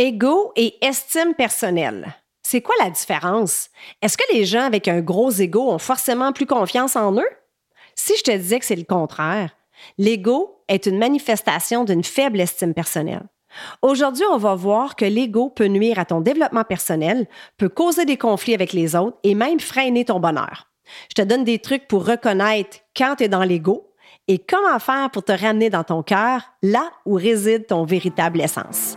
Ego et estime personnelle. C'est quoi la différence? Est-ce que les gens avec un gros ego ont forcément plus confiance en eux? Si je te disais que c'est le contraire, l'ego est une manifestation d'une faible estime personnelle. Aujourd'hui, on va voir que l'ego peut nuire à ton développement personnel, peut causer des conflits avec les autres et même freiner ton bonheur. Je te donne des trucs pour reconnaître quand tu es dans l'ego et comment faire pour te ramener dans ton cœur, là où réside ton véritable essence.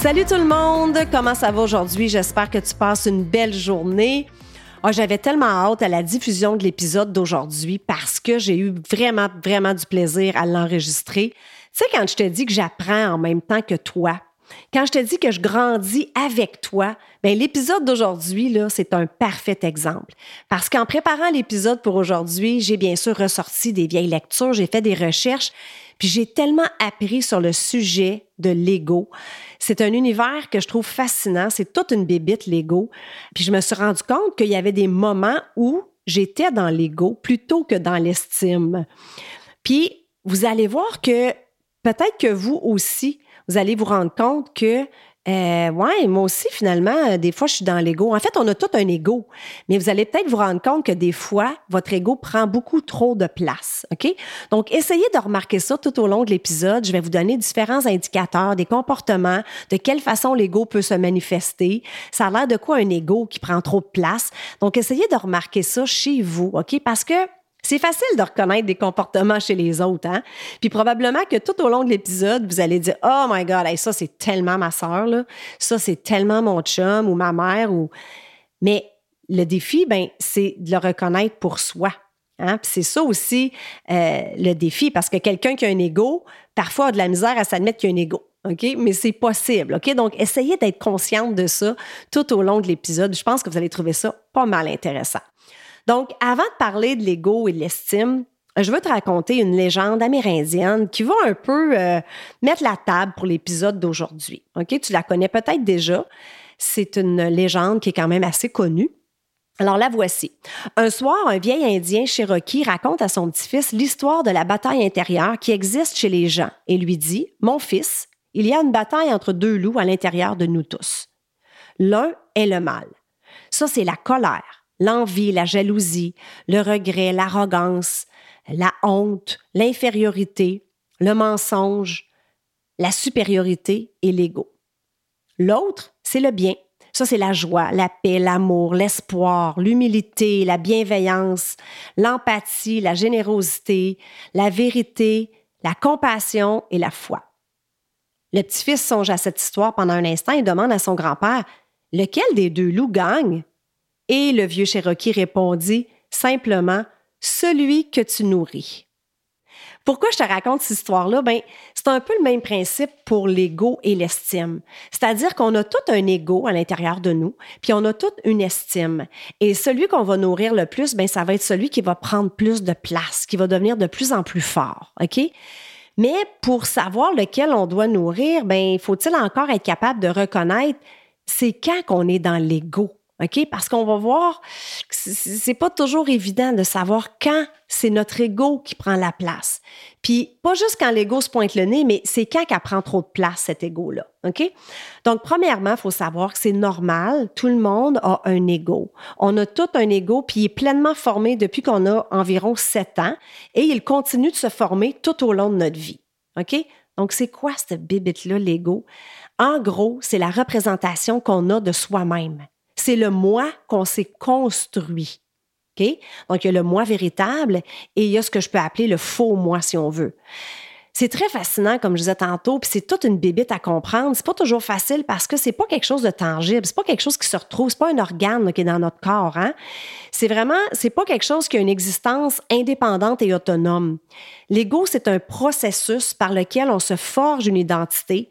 Salut tout le monde, comment ça va aujourd'hui? J'espère que tu passes une belle journée. Oh, J'avais tellement hâte à la diffusion de l'épisode d'aujourd'hui parce que j'ai eu vraiment, vraiment du plaisir à l'enregistrer. Tu sais, quand je te dis que j'apprends en même temps que toi, quand je te dis que je grandis avec toi, ben l'épisode d'aujourd'hui là, c'est un parfait exemple. Parce qu'en préparant l'épisode pour aujourd'hui, j'ai bien sûr ressorti des vieilles lectures, j'ai fait des recherches, puis j'ai tellement appris sur le sujet de l'ego. C'est un univers que je trouve fascinant. C'est toute une bébite, l'ego. Puis je me suis rendu compte qu'il y avait des moments où j'étais dans l'ego plutôt que dans l'estime. Puis vous allez voir que peut-être que vous aussi, vous allez vous rendre compte que euh, ouais, moi aussi, finalement, euh, des fois, je suis dans l'ego. En fait, on a tout un ego, mais vous allez peut-être vous rendre compte que des fois, votre ego prend beaucoup trop de place. OK? Donc, essayez de remarquer ça tout au long de l'épisode. Je vais vous donner différents indicateurs, des comportements, de quelle façon l'ego peut se manifester. Ça a l'air de quoi un ego qui prend trop de place? Donc, essayez de remarquer ça chez vous. OK? Parce que c'est facile de reconnaître des comportements chez les autres, hein? Puis probablement que tout au long de l'épisode, vous allez dire Oh my God, ça c'est tellement ma soeur. Ça c'est tellement mon chum ou ma mère. Mais le défi, ben, c'est de le reconnaître pour soi. Hein? Puis c'est ça aussi euh, le défi, parce que quelqu'un qui a un ego, parfois a de la misère à s'admettre qu'il a un ego. OK? Mais c'est possible. OK? Donc, essayez d'être consciente de ça tout au long de l'épisode. Je pense que vous allez trouver ça pas mal intéressant. Donc, avant de parler de l'ego et de l'estime, je veux te raconter une légende amérindienne qui va un peu euh, mettre la table pour l'épisode d'aujourd'hui. OK? Tu la connais peut-être déjà. C'est une légende qui est quand même assez connue. Alors la voici. Un soir, un vieil Indien Cherokee raconte à son petit-fils l'histoire de la bataille intérieure qui existe chez les gens et lui dit Mon fils, il y a une bataille entre deux loups à l'intérieur de nous tous. L'un est le mal. Ça, c'est la colère l'envie, la jalousie, le regret, l'arrogance, la honte, l'infériorité, le mensonge, la supériorité et l'ego. L'autre, c'est le bien. Ça, c'est la joie, la paix, l'amour, l'espoir, l'humilité, la bienveillance, l'empathie, la générosité, la vérité, la compassion et la foi. Le petit-fils songe à cette histoire pendant un instant et demande à son grand-père Lequel des deux loups gagne et le vieux Cherokee répondit simplement Celui que tu nourris. Pourquoi je te raconte cette histoire-là? Ben, c'est un peu le même principe pour l'ego et l'estime. C'est-à-dire qu'on a tout un ego à l'intérieur de nous, puis on a toute une estime. Et celui qu'on va nourrir le plus, ben, ça va être celui qui va prendre plus de place, qui va devenir de plus en plus fort. Mais pour savoir lequel on doit nourrir, ben, faut-il encore être capable de reconnaître c'est quand qu'on est dans l'ego? OK? Parce qu'on va voir que c'est pas toujours évident de savoir quand c'est notre ego qui prend la place. Puis, pas juste quand l'ego se pointe le nez, mais c'est quand qu'elle prend trop de place, cet ego-là. OK? Donc, premièrement, il faut savoir que c'est normal. Tout le monde a un ego. On a tout un ego, puis il est pleinement formé depuis qu'on a environ sept ans et il continue de se former tout au long de notre vie. OK? Donc, c'est quoi cette bibite-là, l'ego? En gros, c'est la représentation qu'on a de soi-même c'est le moi qu'on s'est construit. Donc, il y a le moi véritable et il y a ce que je peux appeler le faux moi, si on veut. C'est très fascinant, comme je disais tantôt, puis c'est toute une bébite à comprendre. C'est pas toujours facile parce que c'est pas quelque chose de tangible, c'est pas quelque chose qui se retrouve, c'est pas un organe qui est dans notre corps. Hein? C'est vraiment, c'est pas quelque chose qui a une existence indépendante et autonome. L'ego, c'est un processus par lequel on se forge une identité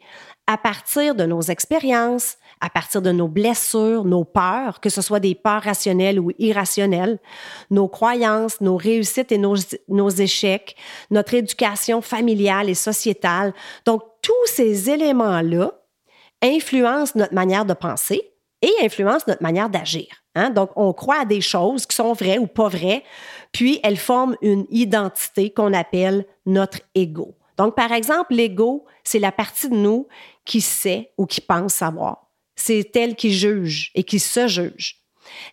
à partir de nos expériences, à partir de nos blessures, nos peurs, que ce soit des peurs rationnelles ou irrationnelles, nos croyances, nos réussites et nos, nos échecs, notre éducation familiale et sociétale. Donc, tous ces éléments-là influencent notre manière de penser et influencent notre manière d'agir. Hein? Donc, on croit à des choses qui sont vraies ou pas vraies, puis elles forment une identité qu'on appelle notre ego. Donc, par exemple, l'ego, c'est la partie de nous qui sait ou qui pense savoir c'est elle qui juge et qui se juge.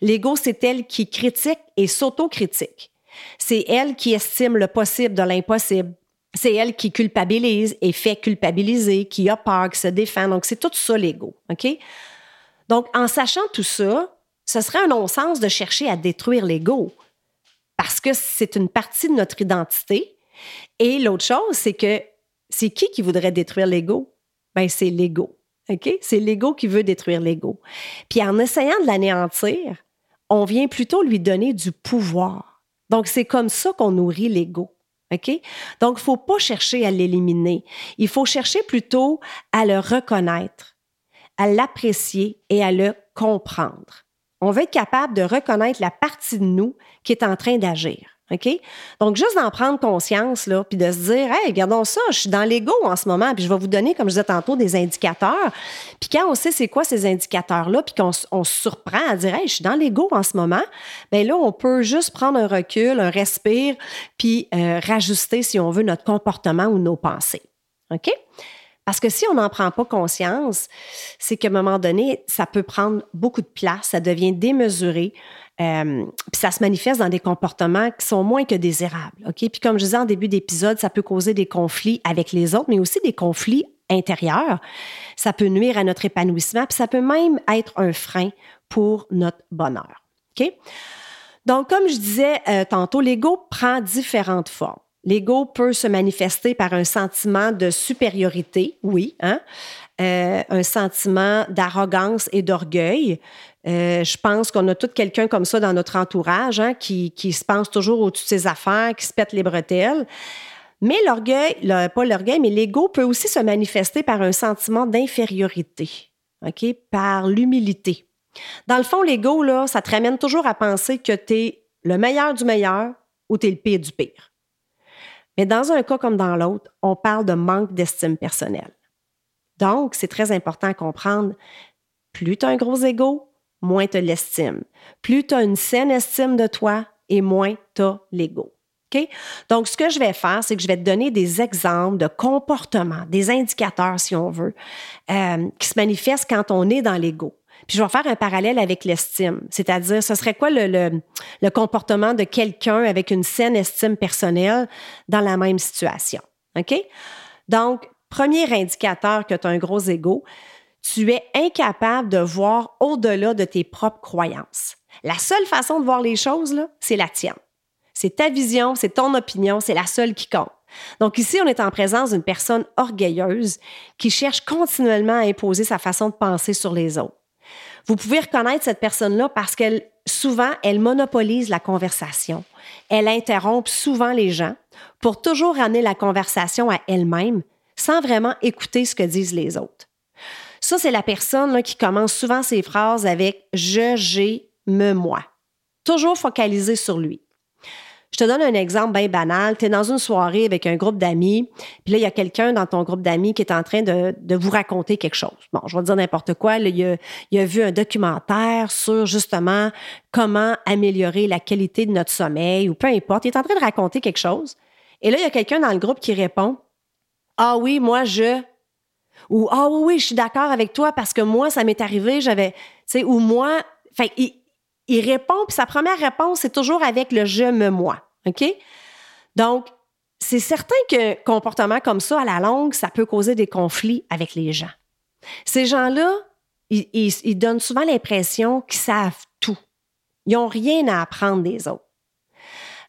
L'ego, c'est elle qui critique et s'autocritique. C'est elle qui estime le possible de l'impossible. C'est elle qui culpabilise et fait culpabiliser, qui a peur, qui se défend. Donc, c'est tout ça l'ego. Donc, en sachant tout ça, ce serait un non-sens de chercher à détruire l'ego parce que c'est une partie de notre identité. Et l'autre chose, c'est que c'est qui qui voudrait détruire l'ego? Ben, c'est l'ego. C'est l'ego qui veut détruire l'ego. Puis en essayant de l'anéantir, on vient plutôt lui donner du pouvoir. Donc, c'est comme ça qu'on nourrit l'ego. OK? Donc, il ne faut pas chercher à l'éliminer. Il faut chercher plutôt à le reconnaître, à l'apprécier et à le comprendre. On veut être capable de reconnaître la partie de nous qui est en train d'agir. OK? Donc, juste d'en prendre conscience, là, puis de se dire, hey, regardons ça, je suis dans l'ego en ce moment, puis je vais vous donner, comme je disais tantôt, des indicateurs. Puis quand on sait c'est quoi ces indicateurs-là, puis qu'on on se surprend à dire, hey, je suis dans l'ego en ce moment, bien là, on peut juste prendre un recul, un respire, puis euh, rajuster, si on veut, notre comportement ou nos pensées. OK? Parce que si on n'en prend pas conscience, c'est qu'à un moment donné, ça peut prendre beaucoup de place, ça devient démesuré, euh, puis ça se manifeste dans des comportements qui sont moins que désirables. OK? Puis comme je disais en début d'épisode, ça peut causer des conflits avec les autres, mais aussi des conflits intérieurs. Ça peut nuire à notre épanouissement, puis ça peut même être un frein pour notre bonheur. Donc, comme je disais euh, tantôt, l'ego prend différentes formes. L'ego peut se manifester par un sentiment de supériorité, oui, hein? Euh, un sentiment d'arrogance et d'orgueil. Euh, je pense qu'on a tout quelqu'un comme ça dans notre entourage hein, qui, qui, se pense toujours au-dessus de ses affaires, qui se pète les bretelles. Mais l'orgueil, pas l'orgueil, mais l'ego peut aussi se manifester par un sentiment d'infériorité? Par l'humilité. Dans le fond, l'ego, ça te ramène toujours à penser que tu es le meilleur du meilleur ou tu es le pire du pire. Mais dans un cas comme dans l'autre, on parle de manque d'estime personnelle. Donc, c'est très important à comprendre. Plus tu as un gros ego, moins tu l'estimes. Plus tu as une saine estime de toi et moins tu as l'ego. Donc, ce que je vais faire, c'est que je vais te donner des exemples de comportements, des indicateurs, si on veut, euh, qui se manifestent quand on est dans l'ego. Puis je vais faire un parallèle avec l'estime, c'est-à-dire ce serait quoi le, comportement de quelqu'un avec une saine estime personnelle dans la même situation. OK? Donc, premier indicateur que tu as un gros ego, tu es incapable de voir au-delà de tes propres croyances. La seule façon de voir les choses, c'est la tienne. C'est ta vision, c'est ton opinion, c'est la seule qui compte. Donc ici, on est en présence d'une personne orgueilleuse qui cherche continuellement à imposer sa façon de penser sur les autres. Vous pouvez reconnaître cette personne-là parce qu'elle, souvent, elle monopolise la conversation. Elle interrompt souvent les gens pour toujours ramener la conversation à elle-même sans vraiment écouter ce que disent les autres. Ça, c'est la personne qui commence souvent ses phrases avec je, j'ai, me, moi. Toujours focalisé sur lui. Je te donne un exemple bien banal. Tu es dans une soirée avec un groupe d'amis, puis là, il y a quelqu'un dans ton groupe d'amis qui est en train de, vous raconter quelque chose. Bon, je vais dire n'importe quoi. il, a, a vu un documentaire sur justement comment améliorer la qualité de notre sommeil ou peu importe. Il est en train de raconter quelque chose. Et là, il y a quelqu'un dans le groupe qui répond Ah oui, moi, je. Ou Ah oui, oui, je suis d'accord avec toi parce que moi, ça m'est arrivé, j'avais. Tu sais, ou moi. Il, il répond, puis sa première réponse, c'est toujours avec le je me moi. Donc, c'est certain que comportement comme ça, à la longue, ça peut causer des conflits avec les gens. Ces gens-là, ils, ils, donnent souvent l'impression qu'ils savent tout. Ils n'ont rien à apprendre des autres.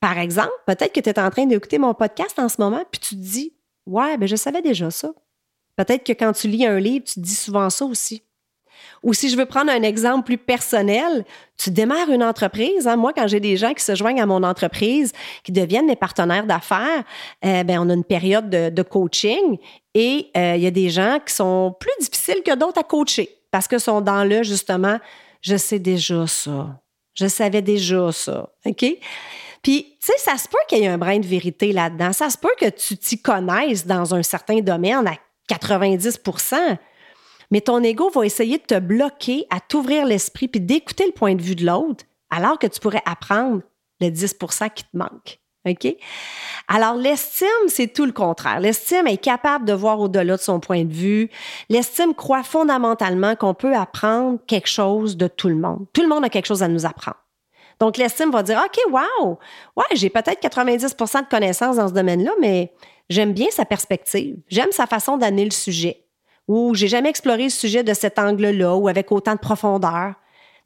Par exemple, peut-être que tu es en train d'écouter mon podcast en ce moment, puis tu te dis Ouais, ben je savais déjà ça. Peut-être que quand tu lis un livre, tu te dis souvent ça aussi. Ou si je veux prendre un exemple plus personnel, tu démarres une entreprise. Hein. Moi, quand j'ai des gens qui se joignent à mon entreprise, qui deviennent mes partenaires d'affaires, euh, ben, on a une période de, coaching et euh, il y a des gens qui sont plus difficiles que d'autres à coacher parce que sont dans le justement, je sais déjà ça. Je savais déjà ça. OK? Puis, tu sais, ça se peut qu'il y ait un brin de vérité là-dedans. Ça se peut que tu t'y connaisses dans un certain domaine à 90 mais ton ego va essayer de te bloquer à t'ouvrir l'esprit puis d'écouter le point de vue de l'autre, alors que tu pourrais apprendre le 10% qui te manque. OK? Alors, l'estime, c'est tout le contraire. L'estime est capable de voir au-delà de son point de vue. L'estime croit fondamentalement qu'on peut apprendre quelque chose de tout le monde. Tout le monde a quelque chose à nous apprendre. Donc, l'estime va dire, OK, wow, ouais, j'ai peut-être 90% de connaissances dans ce domaine-là, mais j'aime bien sa perspective. J'aime sa façon d'amener le sujet ou j'ai jamais exploré ce sujet de cet angle-là ou avec autant de profondeur.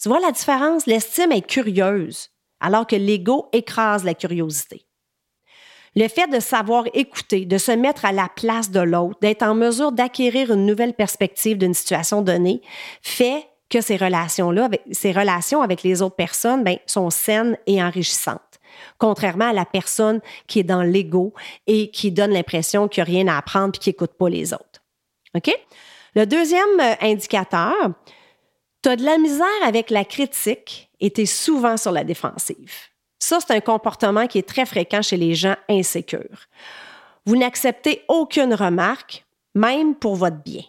Tu vois la différence? L'estime est curieuse, alors que l'ego écrase la curiosité. Le fait de savoir écouter, de se mettre à la place de l'autre, d'être en mesure d'acquérir une nouvelle perspective d'une situation donnée, fait que ces relations-là, ces relations avec les autres personnes, ben, sont saines et enrichissantes. Contrairement à la personne qui est dans l'ego et qui donne l'impression qu'il n'y a rien à apprendre et qui n'écoute pas les autres. OK? Le deuxième euh, indicateur, tu as de la misère avec la critique et tu es souvent sur la défensive. Ça, c'est un comportement qui est très fréquent chez les gens insécures. Vous n'acceptez aucune remarque, même pour votre bien.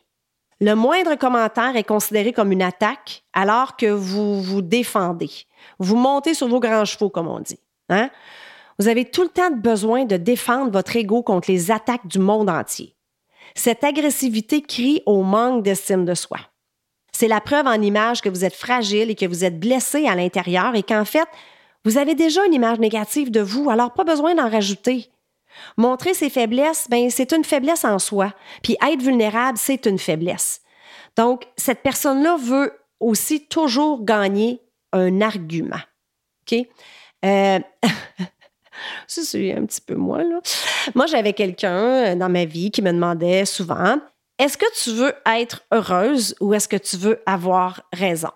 Le moindre commentaire est considéré comme une attaque alors que vous vous défendez. Vous montez sur vos grands chevaux, comme on dit. Hein? Vous avez tout le temps besoin de défendre votre ego contre les attaques du monde entier. Cette agressivité crie au manque d'estime de soi. C'est la preuve en image que vous êtes fragile et que vous êtes blessé à l'intérieur et qu'en fait, vous avez déjà une image négative de vous, alors pas besoin d'en rajouter. Montrer ses faiblesses, ben, c'est une faiblesse en soi. Puis être vulnérable, c'est une faiblesse. Donc, cette personne-là veut aussi toujours gagner un argument. OK? Euh, Ça, c'est un petit peu moi, là. Moi, j'avais quelqu'un euh, dans ma vie qui me demandait souvent Est-ce que tu veux être heureuse ou est-ce que tu veux avoir raison?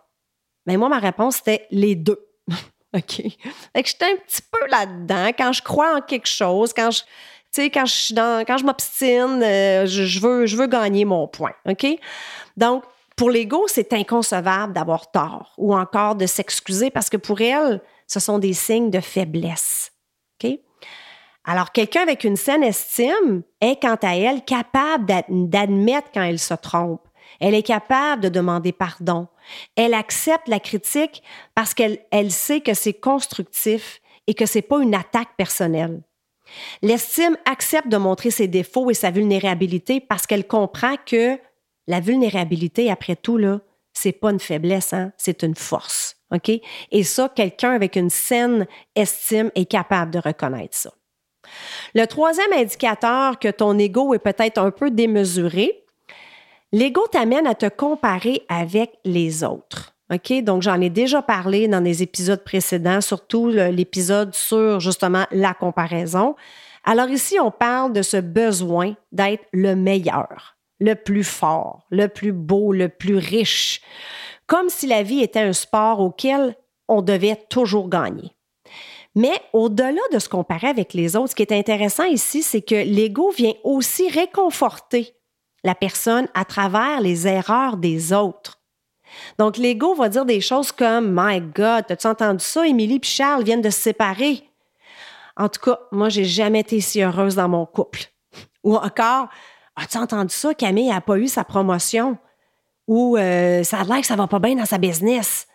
Mais ben, moi, ma réponse était les deux. OK? Fait que j'étais un petit peu là-dedans. Quand je crois en quelque chose, quand je. quand je dans, quand je m'obstine, euh, je, veux, je veux gagner mon point. OK? Donc, pour l'ego, c'est inconcevable d'avoir tort ou encore de s'excuser parce que pour elle, ce sont des signes de faiblesse. Alors, quelqu'un avec une saine estime est, quant à elle, capable d'admettre quand elle se trompe. Elle est capable de demander pardon. Elle accepte la critique parce qu'elle elle sait que c'est constructif et que c'est pas une attaque personnelle. L'estime accepte de montrer ses défauts et sa vulnérabilité parce qu'elle comprend que la vulnérabilité, après tout, là, c'est pas une faiblesse, hein, c'est une force. OK? Et ça, quelqu'un avec une saine estime est capable de reconnaître ça. Le troisième indicateur que ton ego est peut-être un peu démesuré, l'ego t'amène à te comparer avec les autres. OK? Donc, j'en ai déjà parlé dans des épisodes précédents, surtout l'épisode sur justement la comparaison. Alors ici, on parle de ce besoin d'être le meilleur, le plus fort, le plus beau, le plus riche comme si la vie était un sport auquel on devait toujours gagner. Mais au-delà de se comparer avec les autres, ce qui est intéressant ici, c'est que l'ego vient aussi réconforter la personne à travers les erreurs des autres. Donc, l'ego va dire des choses comme My God, as-tu entendu ça? Émilie et Charles viennent de se séparer. En tout cas, moi, j'ai jamais été si heureuse dans mon couple. Ou encore, as-tu entendu ça? Camille n'a pas eu sa promotion. Ou euh, ça a l'air que ça va pas bien dans sa business.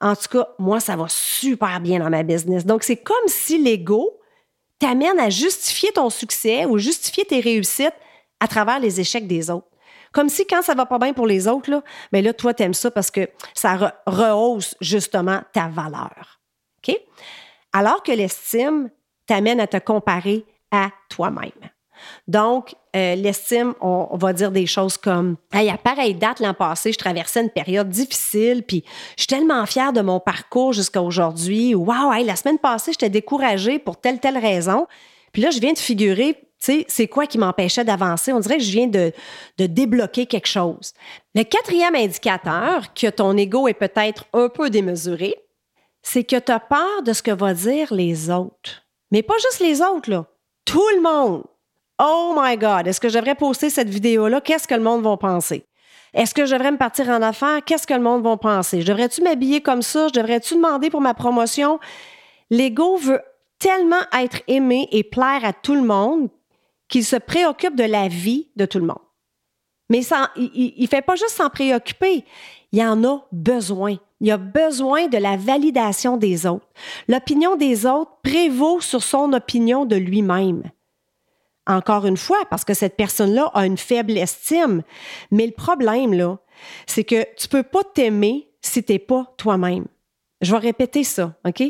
En tout cas, moi, ça va super bien dans ma business. Donc, c'est comme si l'ego t'amène à justifier ton succès ou justifier tes réussites à travers les échecs des autres. Comme si quand ça va pas bien pour les autres, là, mais là, toi, t'aimes ça parce que ça rehausse justement ta valeur. OK? Alors que l'estime t'amène à te comparer à toi-même. Donc, euh, l'estime, on, va dire des choses comme hey, à pareille date l'an passé, je traversais une période difficile, puis je suis tellement fière de mon parcours jusqu'à aujourd'hui. Wow, hey, la semaine passée, j'étais découragée pour telle, telle raison. Puis là, je viens de figurer, tu sais, c'est quoi qui m'empêchait d'avancer? On dirait que je viens de, de débloquer quelque chose. Le quatrième indicateur que ton ego est peut-être un peu démesuré, c'est que tu as peur de ce que vont dire les autres. Mais pas juste les autres, là. Tout le monde. Oh my God, est-ce que je devrais poster cette vidéo-là? Qu'est-ce que le monde va penser? Est-ce que je devrais me partir en affaires? Qu'est-ce que le monde va penser? Je devrais-tu m'habiller comme ça? Je devrais-tu demander pour ma promotion? L'ego veut tellement être aimé et plaire à tout le monde qu'il se préoccupe de la vie de tout le monde. Mais ça, il ne fait pas juste s'en préoccuper, il en a besoin. Il a besoin de la validation des autres. L'opinion des autres prévaut sur son opinion de lui-même. Encore une fois, parce que cette personne-là a une faible estime. Mais le problème, là, c'est que tu peux pas t'aimer si tu n'es pas toi-même. Je vais répéter ça, OK?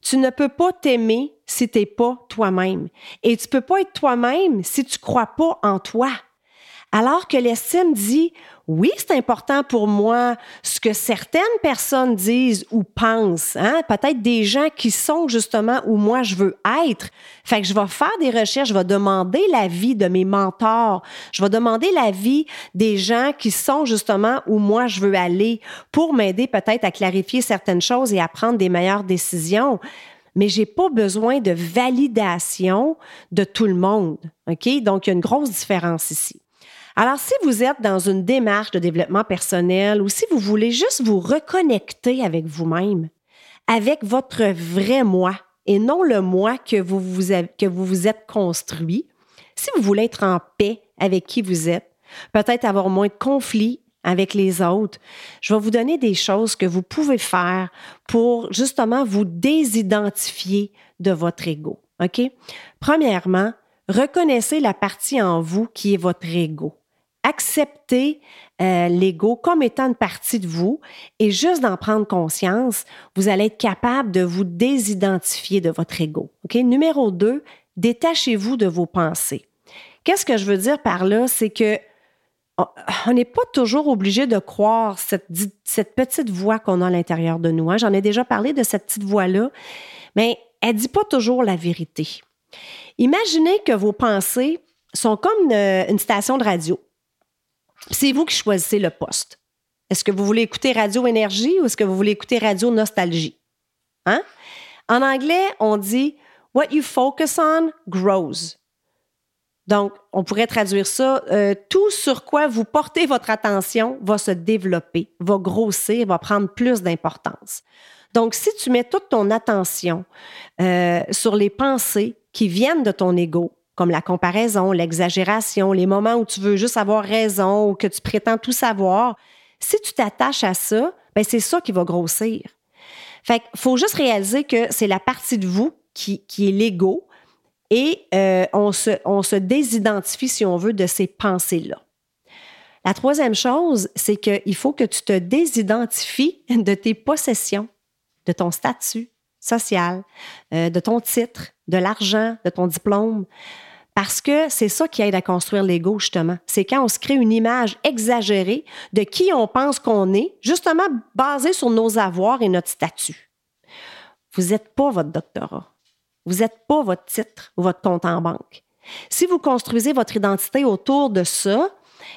Tu ne peux pas t'aimer si tu n'es pas toi-même. Et tu peux pas être toi-même si tu crois pas en toi. Alors que l'estime dit, oui, c'est important pour moi ce que certaines personnes disent ou pensent. Hein? Peut-être des gens qui sont justement où moi je veux être. Fait que je vais faire des recherches, je vais demander l'avis de mes mentors, je vais demander l'avis des gens qui sont justement où moi je veux aller pour m'aider peut-être à clarifier certaines choses et à prendre des meilleures décisions mais j'ai pas besoin de validation de tout le monde. OK? Donc, il y a une grosse différence ici. Alors, si vous êtes dans une démarche de développement personnel ou si vous voulez juste vous reconnecter avec vous-même, avec votre vrai moi et non le moi que vous vous, êtes construit, si vous voulez être en paix avec qui vous êtes, peut-être avoir moins de conflits avec les autres, je vais vous donner des choses que vous pouvez faire pour justement vous désidentifier de votre ego. OK? Premièrement, reconnaissez la partie en vous qui est votre ego accepter euh, l'ego comme étant une partie de vous et juste d'en prendre conscience, vous allez être capable de vous désidentifier de votre ego. Numéro deux, détachez-vous de vos pensées. Qu'est-ce que je veux dire par là? C'est que on n'est pas toujours obligé de croire cette, petite voix qu'on a à l'intérieur de nous. Hein? J'en ai déjà parlé de cette petite voix-là, mais elle ne dit pas toujours la vérité. Imaginez que vos pensées sont comme une station de radio. C'est vous qui choisissez le poste. Est-ce que vous voulez écouter Radio Énergie ou est-ce que vous voulez écouter Radio Nostalgie? Hein? En anglais, on dit What you focus on grows. Donc, on pourrait traduire ça, euh, tout sur quoi vous portez votre attention va se développer, va grossir, va prendre plus d'importance. Donc, si tu mets toute ton attention euh, sur les pensées qui viennent de ton ego, comme la comparaison, l'exagération, les moments où tu veux juste avoir raison ou que tu prétends tout savoir, si tu t'attaches à ça, ben c'est ça qui va grossir. Fait faut juste réaliser que c'est la partie de vous qui, est l'ego et euh, on, se, on se désidentifie, si on veut, de ces pensées-là. La troisième chose, c'est qu'il faut que tu te désidentifies de tes possessions, de ton statut social, euh, de ton titre, de l'argent, de ton diplôme. Parce que c'est ça qui aide à construire l'ego, justement. C'est quand on se crée une image exagérée de qui on pense qu'on est, justement basée sur nos avoirs et notre statut. Vous n'êtes pas votre doctorat. Vous n'êtes pas votre titre ou votre compte en banque. Si vous construisez votre identité autour de ça,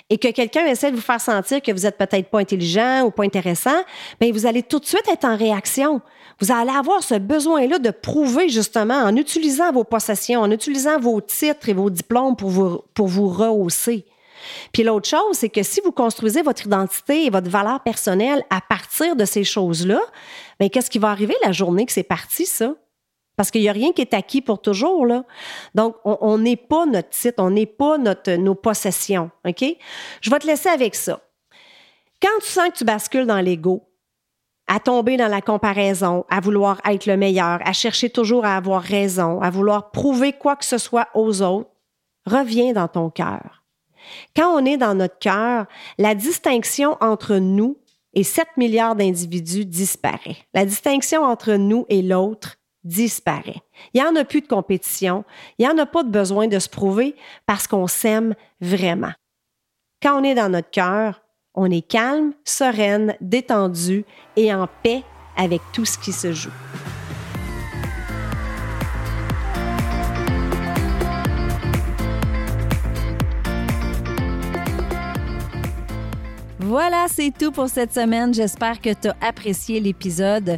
et que quelqu'un essaie de vous faire sentir que vous êtes peut-être pas intelligent ou pas intéressant, bien, vous allez tout de suite être en réaction vous allez avoir ce besoin-là de prouver justement en utilisant vos possessions, en utilisant vos titres et vos diplômes pour vous, pour vous rehausser. Puis l'autre chose, c'est que si vous construisez votre identité et votre valeur personnelle à partir de ces choses-là, bien, qu'est-ce qui va arriver la journée que c'est parti, ça? Parce qu'il n'y a rien qui est acquis pour toujours, là. Donc, on n'est pas notre titre, on n'est pas notre, nos possessions, OK? Je vais te laisser avec ça. Quand tu sens que tu bascules dans l'ego, à tomber dans la comparaison, à vouloir être le meilleur, à chercher toujours à avoir raison, à vouloir prouver quoi que ce soit aux autres, reviens dans ton cœur. Quand on est dans notre cœur, la distinction entre nous et 7 milliards d'individus disparaît. La distinction entre nous et l'autre disparaît. Il n'y en a plus de compétition, il n'y en a pas de besoin de se prouver parce qu'on s'aime vraiment. Quand on est dans notre cœur, on est calme, sereine, détendu et en paix avec tout ce qui se joue. Voilà, c'est tout pour cette semaine. J'espère que tu as apprécié l'épisode.